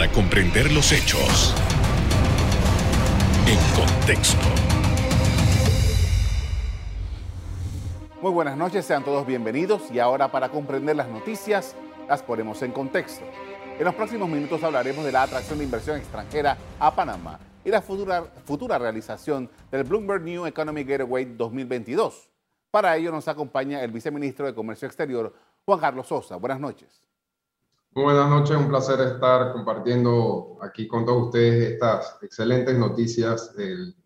para comprender los hechos en contexto. Muy buenas noches, sean todos bienvenidos y ahora para comprender las noticias las ponemos en contexto. En los próximos minutos hablaremos de la atracción de inversión extranjera a Panamá y la futura, realización del Bloomberg New Economy Gateway 2022. Para ello nos acompaña el viceministro de Comercio Exterior, Juan Carlos Sosa. Buenas noches. Muy buenas noches, un placer estar compartiendo aquí con todos ustedes estas excelentes noticias del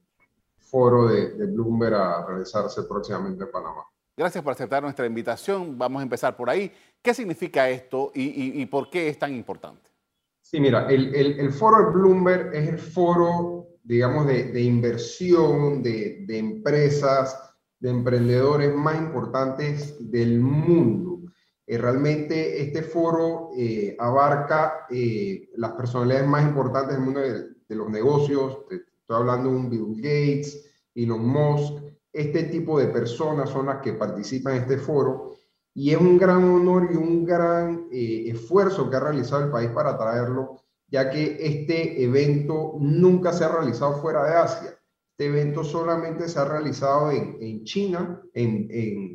foro de, Bloomberg a realizarse próximamente en Panamá. Gracias por aceptar nuestra invitación. Vamos a empezar por ahí. ¿Qué significa esto y, por qué es tan importante? Sí, mira, el, foro de Bloomberg es el foro, digamos, de, inversión, de, empresas, de emprendedores más importantes del mundo. Eh, realmente este foro eh, abarca eh, las personalidades más importantes del mundo de, los negocios. Estoy hablando de Bill Gates, Elon Musk, este tipo de personas son las que participan en este foro y es un gran honor y un gran esfuerzo que ha realizado el país para traerlo, ya que este evento nunca se ha realizado fuera de Asia. Este evento solamente se ha realizado en, en China, en,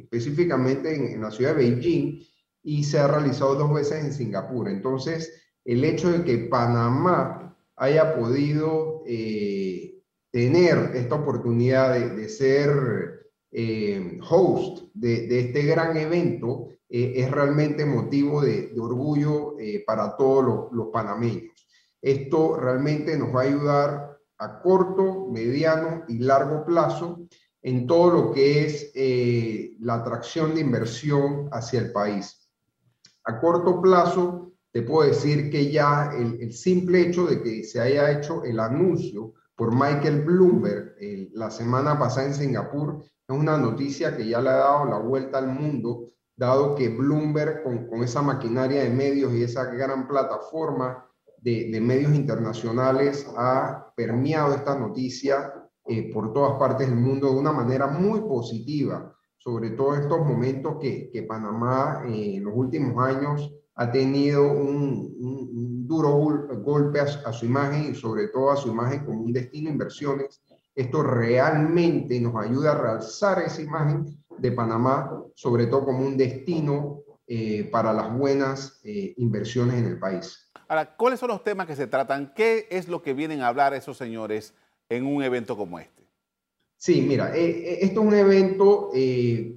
específicamente en, en, la ciudad de Beijing, y se ha realizado dos veces en Singapur. Entonces, el hecho de que Panamá haya podido eh, tener esta oportunidad de, ser eh, host de, este gran evento eh, es realmente motivo de, orgullo para todos los, panameños. Esto realmente nos va a ayudar a corto, mediano y largo plazo en todo lo que es la atracción de inversión hacia el país. A corto plazo, te puedo decir que ya el, simple hecho de que se haya hecho el anuncio por Michael Bloomberg la semana pasada en Singapur. Es una noticia que ya le ha dado la vuelta al mundo, dado que Bloomberg, con, esa maquinaria de medios y esa gran plataforma de, medios internacionales, ha permeado esta noticia eh, por todas partes del mundo de una manera muy positiva, sobre todo estos momentos que, que Panamá eh, en los últimos años ha tenido un duro golpe a, su imagen y sobre todo a su imagen como un destino de inversiones. Esto realmente nos ayuda a realzar esa imagen de Panamá, sobre todo como un destino eh, para las buenas eh, inversiones en el país. Ahora, ¿cuáles son los temas que se tratan? ¿Qué es lo que vienen a hablar esos señores en un evento como este? Sí, mira, eh, esto es un evento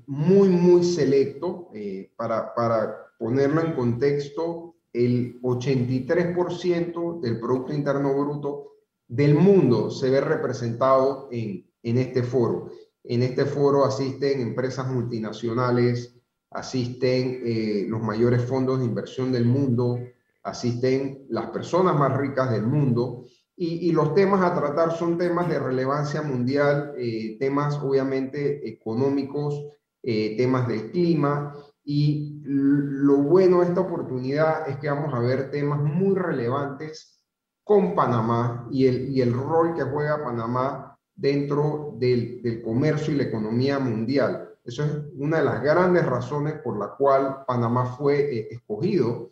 muy, muy selecto. para, para ponerlo en contexto, el 83% del Producto Interno Bruto del mundo se ve representado en, en este foro. En este foro asisten empresas multinacionales, asisten eh, los mayores fondos de inversión del mundo, asisten las personas más ricas del mundo y, y los temas a tratar son temas de relevancia mundial, eh, temas obviamente económicos, eh, temas del clima y lo bueno de esta oportunidad es que vamos a ver temas muy relevantes con Panamá y el, y el rol que juega Panamá dentro del, del comercio y la economía mundial. Eso es una de las grandes razones por la cual Panamá fue eh, escogido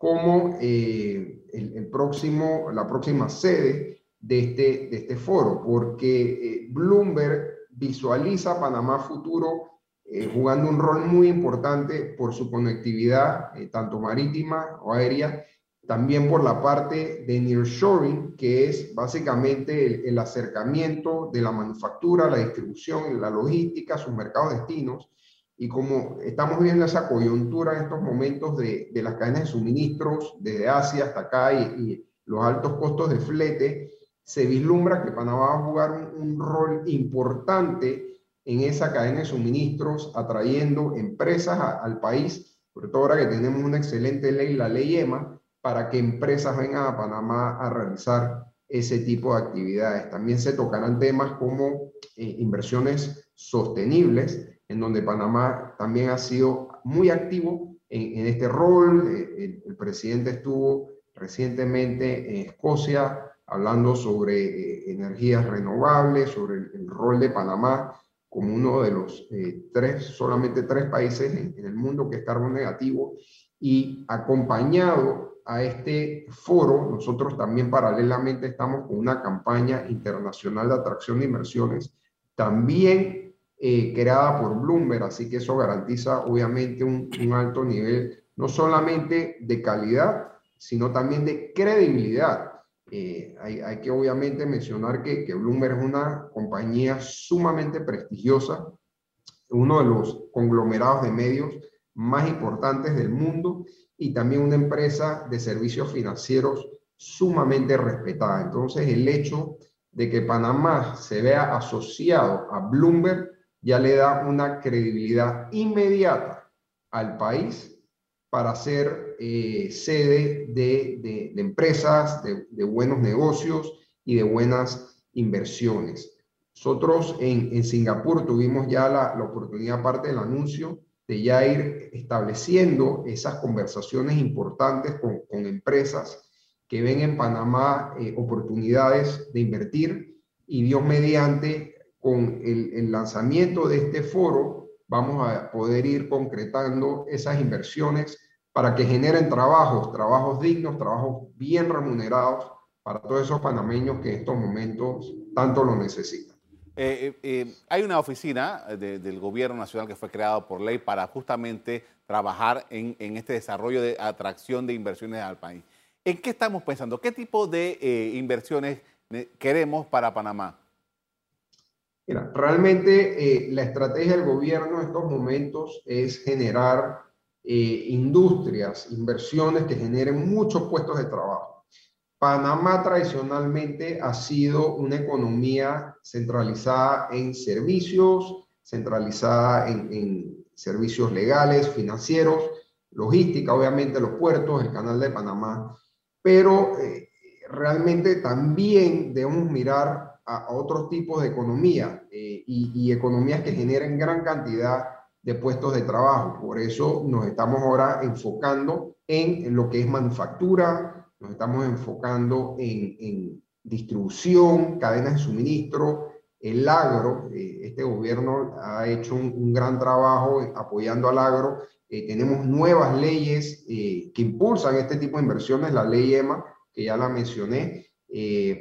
como eh, el, el, próximo, la próxima sede de este, de este foro, porque eh, Bloomberg visualiza Panamá futuro eh, jugando un rol muy importante por su conectividad, tanto marítima o aérea, también por la parte de nearshoring, que es básicamente el, acercamiento de la manufactura, la distribución, la logística, sus mercados destinos. Y como estamos viendo esa coyuntura en estos momentos de, de las cadenas de suministros desde Asia hasta acá y, los altos costos de flete, se vislumbra que Panamá va a jugar un, un rol importante en esa cadena de suministros, atrayendo empresas al país, sobre todo ahora que tenemos una excelente ley, la ley EMA, para que empresas vengan a Panamá a realizar ese tipo de actividades. También se tocarán temas como eh, inversiones sostenibles, en donde Panamá también ha sido muy activo en, este rol. Eh, el, presidente estuvo recientemente en Escocia hablando sobre eh, energías renovables, sobre el rol de Panamá como uno de los eh, tres, solamente tres países en, el mundo que es carbono negativo y acompañado a este foro, nosotros también paralelamente estamos con una campaña internacional de atracción de inversiones, también eh, creada por Bloomberg, así que eso garantiza obviamente un, alto nivel, no solamente de calidad, sino también de credibilidad. Eh, hay, hay, que obviamente mencionar que, que Bloomberg es una compañía sumamente prestigiosa, uno de los conglomerados de medios más importantes del mundo y también una empresa de servicios financieros sumamente respetada. Entonces, el hecho de que Panamá se vea asociado a Bloomberg ya le da una credibilidad inmediata al país para ser eh, sede de, empresas, de, buenos negocios y de buenas inversiones. Nosotros en, Singapur tuvimos ya la, oportunidad, aparte del anuncio, de ya ir estableciendo esas conversaciones importantes con, con empresas que ven en Panamá eh, oportunidades de invertir y Dios mediante, con el, lanzamiento de este foro, vamos a poder ir concretando esas inversiones para que generen trabajos, trabajos dignos, trabajos bien remunerados para todos esos panameños que en estos momentos tanto lo necesitan. Eh, eh, eh, hay una oficina del gobierno nacional que fue creada por ley para justamente trabajar en, este desarrollo de atracción de inversiones al país. ¿En qué estamos pensando? ¿Qué tipo de inversiones queremos para Panamá? Mira, realmente la estrategia del gobierno en estos momentos es generar industrias, inversiones que generen muchos puestos de trabajo. Panamá tradicionalmente ha sido una economía centralizada en servicios, centralizada en, servicios legales, financieros, logística, obviamente los puertos, el canal de Panamá, pero eh, realmente también debemos mirar a, otros tipos de economía eh, y, economías que generen gran cantidad de puestos de trabajo. Por eso nos estamos ahora enfocando en lo que es manufactura, nos estamos enfocando en, distribución, cadenas de suministro, el agro. Eh, este gobierno ha hecho un, gran trabajo apoyando al agro. Eh, tenemos nuevas leyes eh, que impulsan este tipo de inversiones, la ley EMA, que ya la mencioné,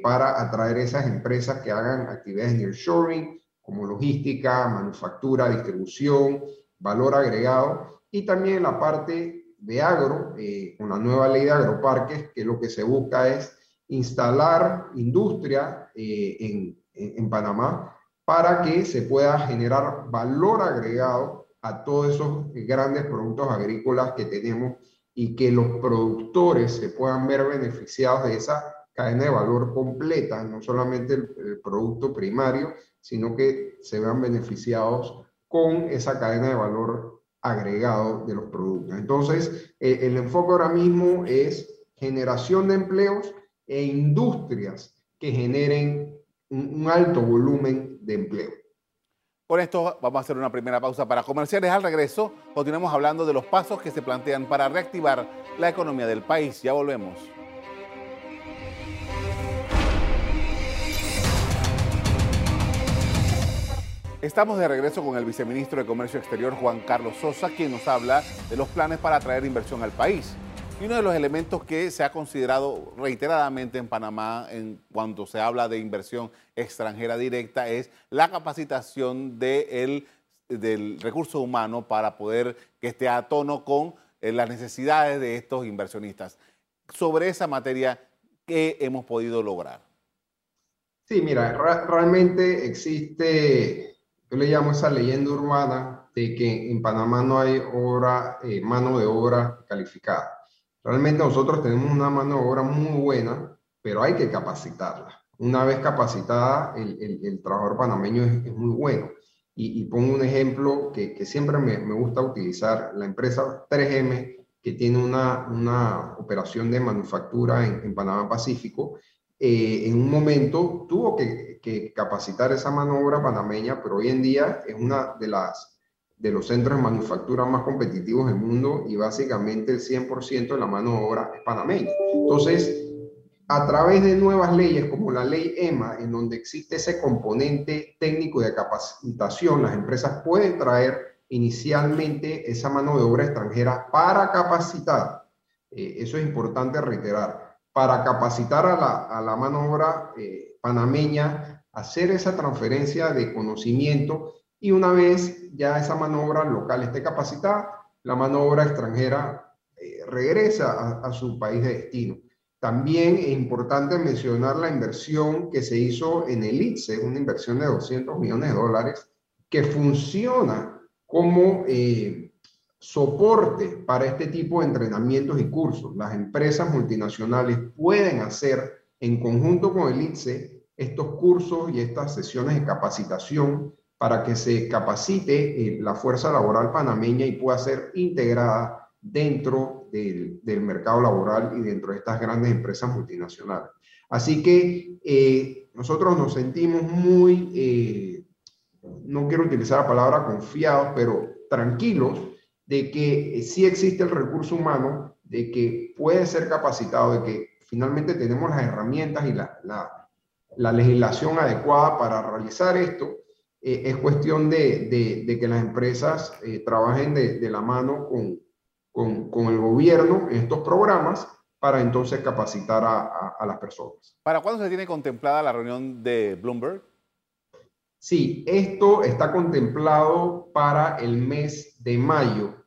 para atraer esas empresas que hagan actividades nearshoring, como logística, manufactura, distribución, valor agregado, y también la parte de agro, eh, con la nueva ley de agroparques, que lo que se busca es instalar industria eh, en, Panamá para que se pueda generar valor agregado a todos esos grandes productos agrícolas que tenemos y que los productores se puedan ver beneficiados de esa cadena de valor completa, no solamente el producto primario, sino que se vean beneficiados con esa cadena de valor agregado de los productos. Entonces, eh, el enfoque ahora mismo es generación de empleos e industrias que generen un, alto volumen de empleo. Con esto vamos a hacer una primera pausa para comerciales. Al regreso continuamos hablando de los pasos que se plantean para reactivar la economía del país. Ya volvemos. Estamos de regreso con el viceministro de Comercio Exterior, Juan Carlos Sosa, quien nos habla de los planes para atraer inversión al país. Y uno de los elementos que se ha considerado reiteradamente en Panamá en cuanto se habla de inversión extranjera directa es la capacitación del recurso humano para poder que esté a tono con eh, las necesidades de estos inversionistas. Sobre esa materia, ¿qué hemos podido lograr? Sí, mira, realmente existe yo le llamo esa leyenda urbana de que en Panamá no hay obra, eh, mano de obra calificada. Realmente nosotros tenemos una mano de obra muy buena, pero hay que capacitarla. Una vez capacitada, el, el, trabajador panameño es, muy bueno. Y, pongo un ejemplo que, que siempre me, me, gusta utilizar, la empresa 3M, que tiene una, una operación de manufactura en, en Panamá Pacífico, eh, en un momento tuvo que, capacitar esa manobra panameña, pero hoy en día es una de las de los centros de manufactura más competitivos del mundo y básicamente el 100% de la mano de obra es panameña. Entonces, a través de nuevas leyes como la ley EMA, en donde existe ese componente técnico de capacitación, las empresas pueden traer inicialmente esa mano de obra extranjera para capacitar eh, eso es importante reiterar, para capacitar a la, a la mano eh, panameña, hacer esa transferencia de conocimiento y una vez ya esa mano obra local esté capacitada, la mano obra extranjera eh, regresa a, su país de destino. También es importante mencionar la inversión que se hizo en el ITSE, una inversión de 200 millones de dólares, que funciona como eh, soporte para este tipo de entrenamientos y cursos. Las empresas multinacionales pueden hacer en conjunto con el ITSE estos cursos y estas sesiones de capacitación para que se capacite eh, la fuerza laboral panameña y pueda ser integrada dentro del, mercado laboral y dentro de estas grandes empresas multinacionales. Así que eh, nosotros nos sentimos muy, eh, no quiero utilizar la palabra confiados, pero tranquilos de que sí existe el recurso humano, de que puede ser capacitado, de que finalmente tenemos las herramientas y la, la legislación adecuada para realizar esto eh, es cuestión de, de, que las empresas eh, trabajen de, la mano con, con, con, el gobierno en estos programas para entonces capacitar a, a, las personas. ¿Para cuándo se tiene contemplada la reunión de Bloomberg? Sí, esto está contemplado para el mes de mayo.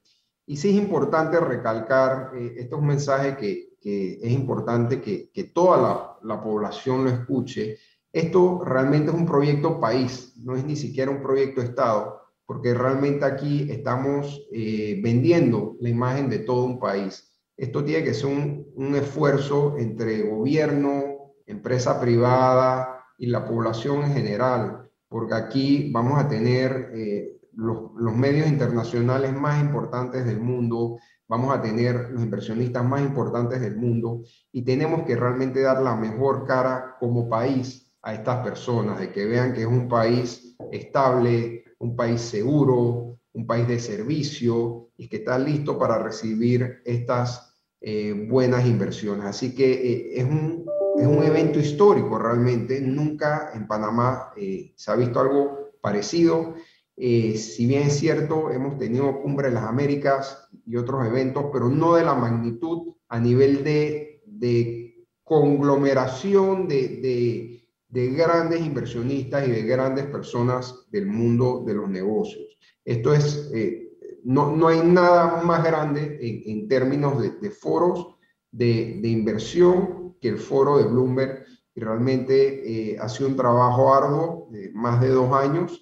Y sí es importante recalcar, eh, esto es un mensaje que, es importante que, toda la, la población lo escuche, esto realmente es un proyecto país, no es ni siquiera un proyecto Estado, porque realmente aquí estamos eh, vendiendo la imagen de todo un país. Esto tiene que ser un, esfuerzo entre gobierno, empresa privada y la población en general, porque aquí vamos a tener eh, los, medios internacionales más importantes del mundo, vamos a tener los inversionistas más importantes del mundo y tenemos que realmente dar la mejor cara como país a estas personas, de que vean que es un país estable, un país seguro, un país de servicio y que está listo para recibir estas eh, buenas inversiones. Así que eh, es, un, es, un, evento histórico realmente. Nunca en Panamá eh, se ha visto algo parecido. Si bien es cierto, hemos tenido Cumbre de las Américas y otros eventos, pero no de la magnitud a nivel de, de conglomeración, de, de de grandes inversionistas y de grandes personas del mundo de los negocios. Esto es, eh, no, no, hay nada más grande en, términos de, foros de, de, inversión que el foro de Bloomberg y realmente eh, ha sido un trabajo arduo de más de dos años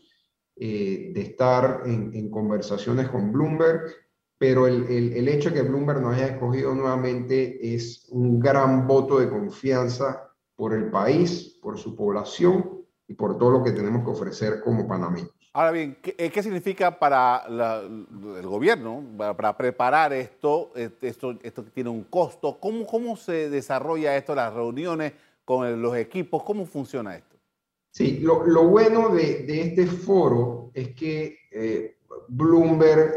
eh, de estar en, en, conversaciones con Bloomberg, pero el, el, el hecho de que Bloomberg nos haya escogido nuevamente es un gran voto de confianza por el país, por su población y por todo lo que tenemos que ofrecer como panameños. Ahora bien, ¿qué, eh, significa para el gobierno, para, preparar esto, esto? Esto tiene un costo. ¿Cómo, ¿Cómo se desarrolla esto, las reuniones con los equipos? ¿Cómo funciona esto? Sí, lo, lo bueno de, de, este foro es que eh, Bloomberg,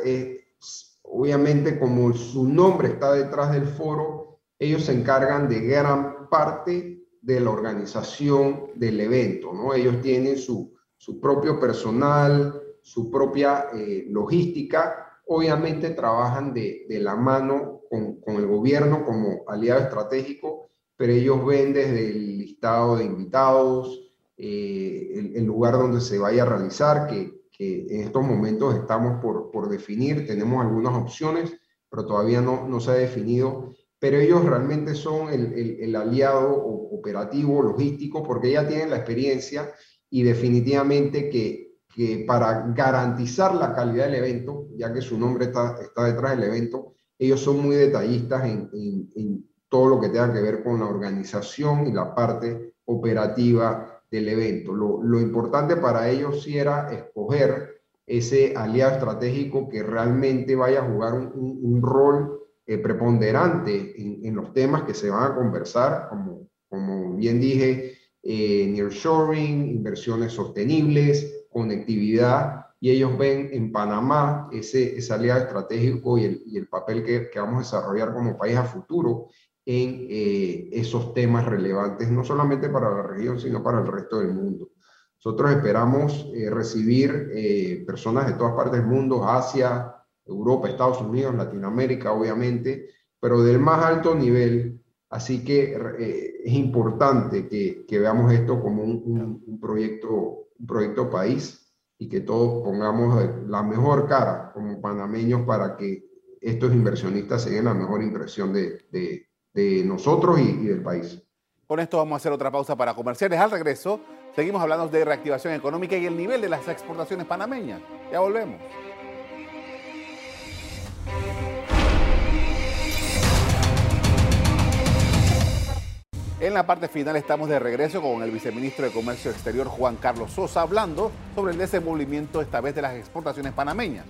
obviamente como su nombre está detrás del foro, ellos se encargan de gran parte de la organización del evento, ¿no? Ellos tienen su, su propio personal, su propia eh, logística, obviamente trabajan de, de la mano con, con, el gobierno como aliado estratégico, pero ellos ven desde el listado de invitados, eh, el, lugar donde se vaya a realizar, que, que en estos momentos estamos por, por, definir, tenemos algunas opciones, pero todavía no, no se ha definido. Pero ellos realmente son el, el, aliado operativo, logístico, porque ya tienen la experiencia y definitivamente que, que, para garantizar la calidad del evento, ya que su nombre está, está detrás del evento, ellos son muy detallistas en, en, todo lo que tenga que ver con la organización y la parte operativa del evento. Lo, lo importante para ellos sí era escoger ese aliado estratégico que realmente vaya a jugar un, rol eh, preponderante en, los temas que se van a conversar, como, como bien dije, eh, nearshoring, inversiones sostenibles, conectividad, y ellos ven en Panamá ese, ese aliado estratégico y el, y el papel que, que, vamos a desarrollar como país a futuro en eh, esos temas relevantes, no solamente para la región, sino para el resto del mundo. Nosotros esperamos eh, recibir personas de todas partes del mundo, Asia, Europa, Estados Unidos, Latinoamérica, obviamente, pero del más alto nivel. Así que eh, es importante que, que, veamos esto como un, un, proyecto, un proyecto país y que todos pongamos la mejor cara como panameños para que estos inversionistas se den la mejor impresión de, de, de nosotros y, del país. Con esto vamos a hacer otra pausa para comerciales. Al regreso, seguimos hablando de reactivación económica y el nivel de las exportaciones panameñas. Ya volvemos. En la parte final estamos de regreso con el viceministro de Comercio Exterior Juan Carlos Sosa hablando sobre el desenvolvimiento esta vez de las exportaciones panameñas.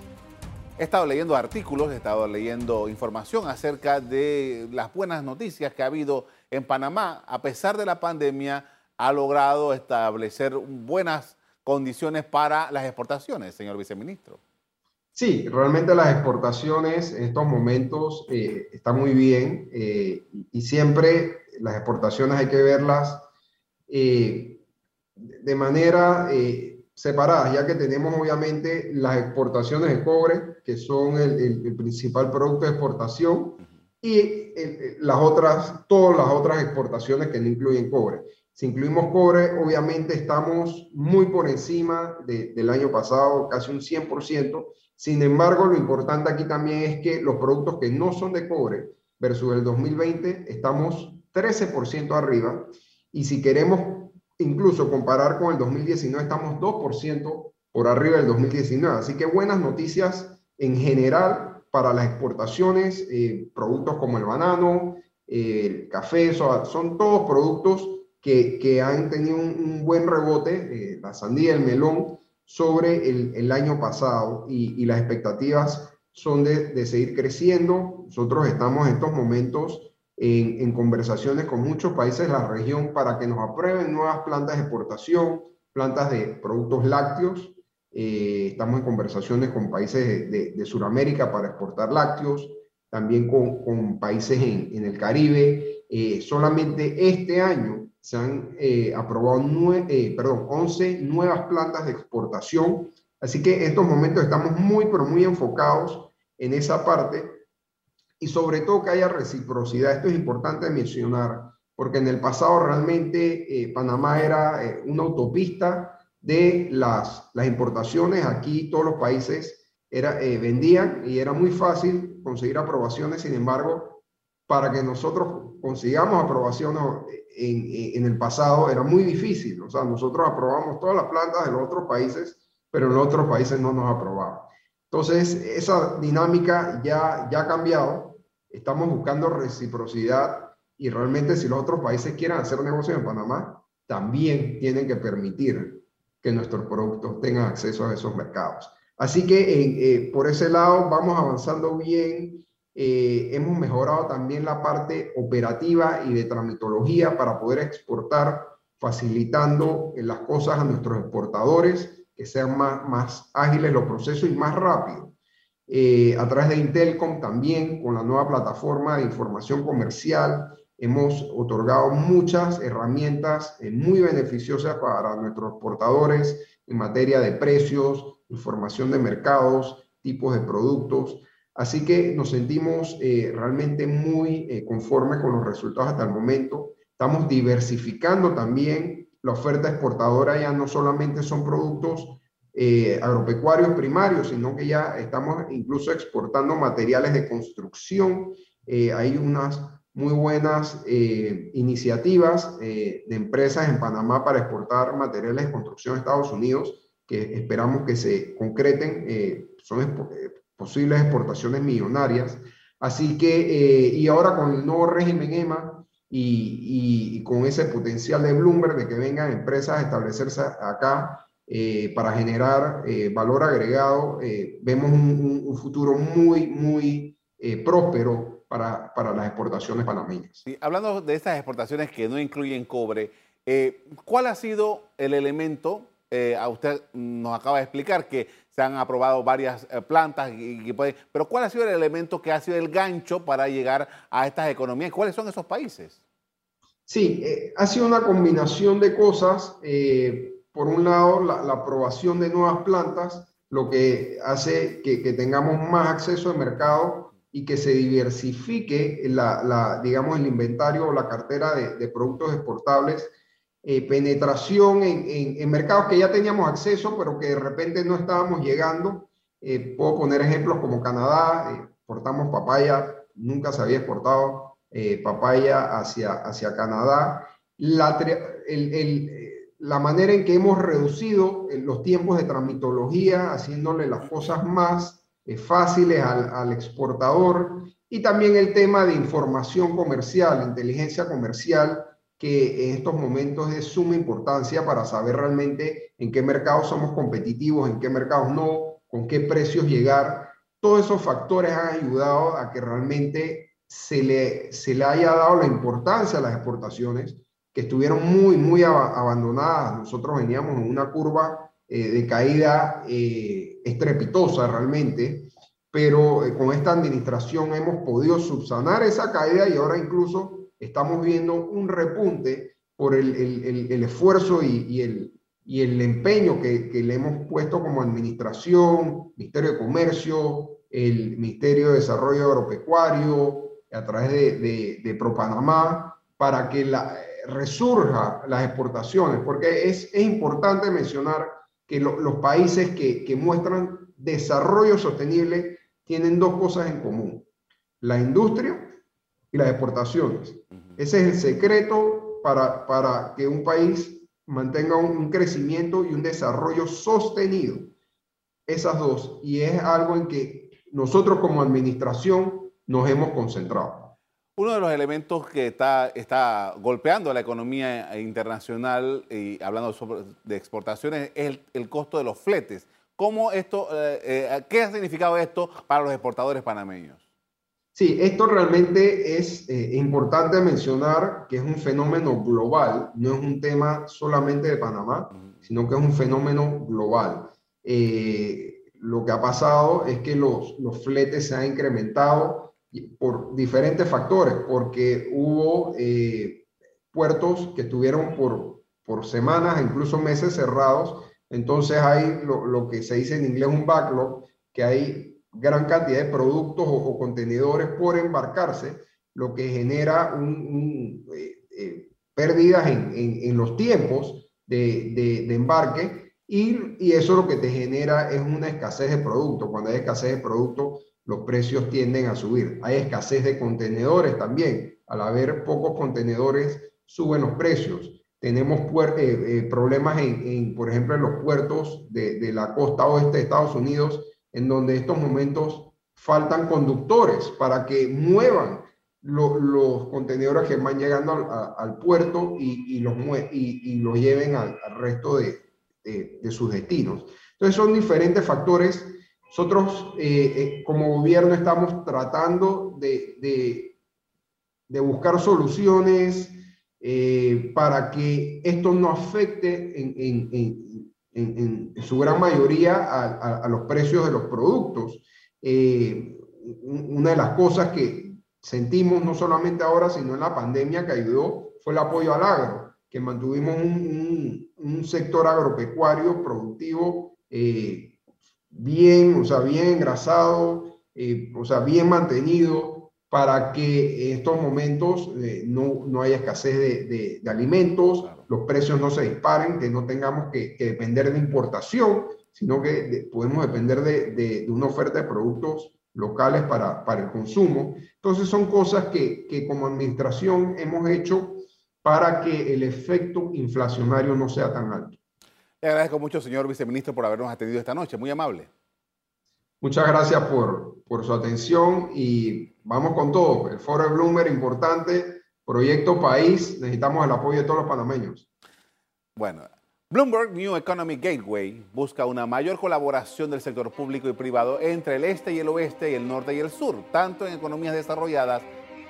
He estado leyendo artículos, he estado leyendo información acerca de las buenas noticias que ha habido en Panamá. A pesar de la pandemia, ha logrado establecer buenas condiciones para las exportaciones, señor viceministro. Sí, realmente las exportaciones en estos momentos eh, están muy bien eh, y siempre las exportaciones hay que verlas eh, de manera eh, separada, ya que tenemos obviamente las exportaciones de cobre, que son el, principal producto de exportación, y las otras, todas las otras exportaciones que no incluyen cobre. Si incluimos cobre, obviamente estamos muy por encima del año pasado, casi un 100%. Sin embargo, lo importante aquí también es que los productos que no son de cobre versus el 2020, estamos 13% arriba. Y si queremos incluso comparar con el 2019, estamos 2% por arriba del 2019. Así que buenas noticias en general para las exportaciones, eh, productos como el banano, el café, son todos productos que, han tenido un, buen rebote, eh, la sandía, el melón, sobre el, año pasado y, las expectativas son de seguir creciendo. Nosotros estamos en estos momentos en, conversaciones con muchos países de la región para que nos aprueben nuevas plantas de exportación, plantas de productos lácteos. Eh, estamos en conversaciones con países de, de, Sudamérica para exportar lácteos, también con, con países en, en, el Caribe. Eh, solamente este año se han eh, aprobado nueve, perdón, 11 nuevas plantas de exportación. Así que en estos momentos estamos muy, pero muy enfocados en esa parte y sobre todo que haya reciprocidad. Esto es importante mencionar, porque en el pasado realmente eh, Panamá era eh, una autopista de las, las importaciones. Aquí todos los países era, eh, vendían y era muy fácil conseguir aprobaciones. Sin embargo, para que nosotros consigamos aprobaciones en, en el pasado era muy difícil. O sea, nosotros aprobamos todas las plantas de los otros países, pero en otros países no nos aprobaban. Entonces, esa dinámica ya, ya ha cambiado Estamos buscando reciprocidad y realmente si los otros países quieren hacer negocios en Panamá, también tienen que permitir que nuestros productos tengan acceso a esos mercados. Así que eh, por ese lado vamos avanzando bien. Eh, hemos mejorado también la parte operativa y de tramitología para poder exportar, facilitando las cosas a nuestros exportadores, que sean más, más ágiles los procesos y más rápidos. Eh, a través de Intelcom también, con la nueva plataforma de información comercial, hemos otorgado muchas herramientas eh, muy beneficiosas para nuestros portadores en materia de precios, información de mercados, tipos de productos. Así que nos sentimos eh, realmente muy conformes con los resultados hasta el momento. Estamos diversificando también la oferta exportadora, ya no solamente son productos eh, agropecuarios primarios, sino que ya estamos incluso exportando materiales de construcción. Eh, hay unas muy buenas eh, iniciativas de empresas en Panamá para exportar materiales de construcción a Estados Unidos que esperamos que se concreten. son posibles exportaciones millonarias. Así que, y ahora con el nuevo régimen EMA, y, con ese potencial de Bloomberg de que vengan empresas a establecerse acá eh, para generar eh, valor agregado, eh, vemos un, futuro muy, muy próspero para, para, las exportaciones panameñas. hablando de estas exportaciones que no incluyen cobre, ¿cuál ha sido el elemento? a usted nos acaba de explicar que se han aprobado varias plantas, y, puede, pero ¿cuál ha sido el elemento que ha sido el gancho para llegar a estas economías? ¿Cuáles son esos países? Sí, ha sido una combinación de cosas por un lado, la, aprobación de nuevas plantas, lo que hace que, tengamos más acceso al mercado y que se diversifique la, digamos, el inventario o la cartera de, productos exportables, eh, penetración en, mercados que ya teníamos acceso, pero que de repente no estábamos llegando. Eh, puedo poner ejemplos como Canadá, exportamos papaya, nunca se había exportado papaya hacia, hacia Canadá. La, la manera en que hemos reducido los tiempos de tramitología, haciéndole las cosas más eh, fáciles al, exportador y también el tema de información comercial, inteligencia comercial, que en estos momentos es suma importancia para saber realmente en qué mercados somos competitivos, en qué mercados no, con qué precios llegar. Todos esos factores han ayudado a que realmente se le, se le haya dado la importancia a las exportaciones, que estuvieron muy, muy abandonadas. Nosotros veníamos en una curva eh, de caída eh, estrepitosa realmente, pero eh, con esta administración hemos podido subsanar esa caída y ahora incluso estamos viendo un repunte por el, el, el, esfuerzo y, y, el, y, el, empeño que, que, le hemos puesto como administración, Ministerio de Comercio, el Ministerio de Desarrollo Agropecuario, a través de, de, de ProPanamá, para que la, resurja las exportaciones, porque es, es importante mencionar que los países que, que muestran desarrollo sostenible tienen dos cosas en común, la industria y las exportaciones. Ese es el secreto para, para que un país mantenga un, crecimiento y un desarrollo sostenido. Esas dos. Y es algo en que nosotros como administración nos hemos concentrado. Uno de los elementos que está, está golpeando la economía internacional y hablando sobre, de exportaciones es el, costo de los fletes. ¿Cómo esto, eh, eh, ¿Qué ha significado esto para los exportadores panameños? Sí, esto realmente es eh, importante mencionar que es un fenómeno global, no es un tema solamente de Panamá, sino que es un fenómeno global. lo que ha pasado es que los, los fletes se han incrementado por diferentes factores, porque hubo eh, puertos que estuvieron por, por semanas, incluso meses cerrados, entonces hay lo, que se dice en inglés un backlog, que hay gran cantidad de productos o, contenedores por embarcarse, lo que genera un, eh, eh, pérdidas en, en, los tiempos de, de, de embarque y, y, eso lo que te genera es una escasez de producto. Cuando hay escasez de producto, los precios tienden a subir. Hay escasez de contenedores también. Al haber pocos contenedores, suben los precios. Tenemos eh, eh, problemas, en, por ejemplo, en los puertos de, la costa oeste de Estados Unidos, en donde en estos momentos faltan conductores para que muevan los contenedores que van llegando al, puerto y, los, y, los lleven al, resto de, de sus destinos. Entonces son diferentes factores nosotros eh, eh, como gobierno estamos tratando de, buscar soluciones eh, para que esto no afecte en, su gran mayoría a, los precios de los productos. una de las cosas que sentimos no solamente ahora, sino en la pandemia que ayudó, fue el apoyo al agro, que mantuvimos un sector agropecuario productivo bien, o sea, bien engrasado, eh, o sea, bien mantenido para que en estos momentos eh, no, no, haya escasez de, de, alimentos, los precios no se disparen, que no tengamos que, depender de importación, sino que podemos depender de, de, una oferta de productos locales para, para el consumo. Entonces son cosas que, que como administración hemos hecho para que el efecto inflacionario no sea tan alto. Le agradezco mucho, señor viceministro, por habernos atendido esta noche. Muy amable. Muchas gracias por, por su atención y vamos con todo. El Foro de Bloomberg, importante. Proyecto País, necesitamos el apoyo de todos los panameños. Bueno, Bloomberg New Economy Gateway busca una mayor colaboración del sector público y privado entre el este y el oeste y el norte y el sur, tanto en economías desarrolladas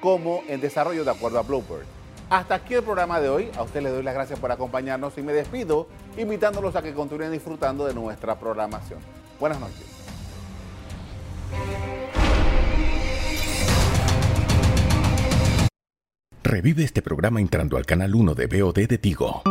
como en desarrollo de acuerdo a Bloomberg. Hasta aquí el programa de hoy. A usted le doy las gracias por acompañarnos y me despido invitándolos a que continúen disfrutando de nuestra programación. Buenas noches. Revive este programa entrando al canal 1 de BOD de Tigo.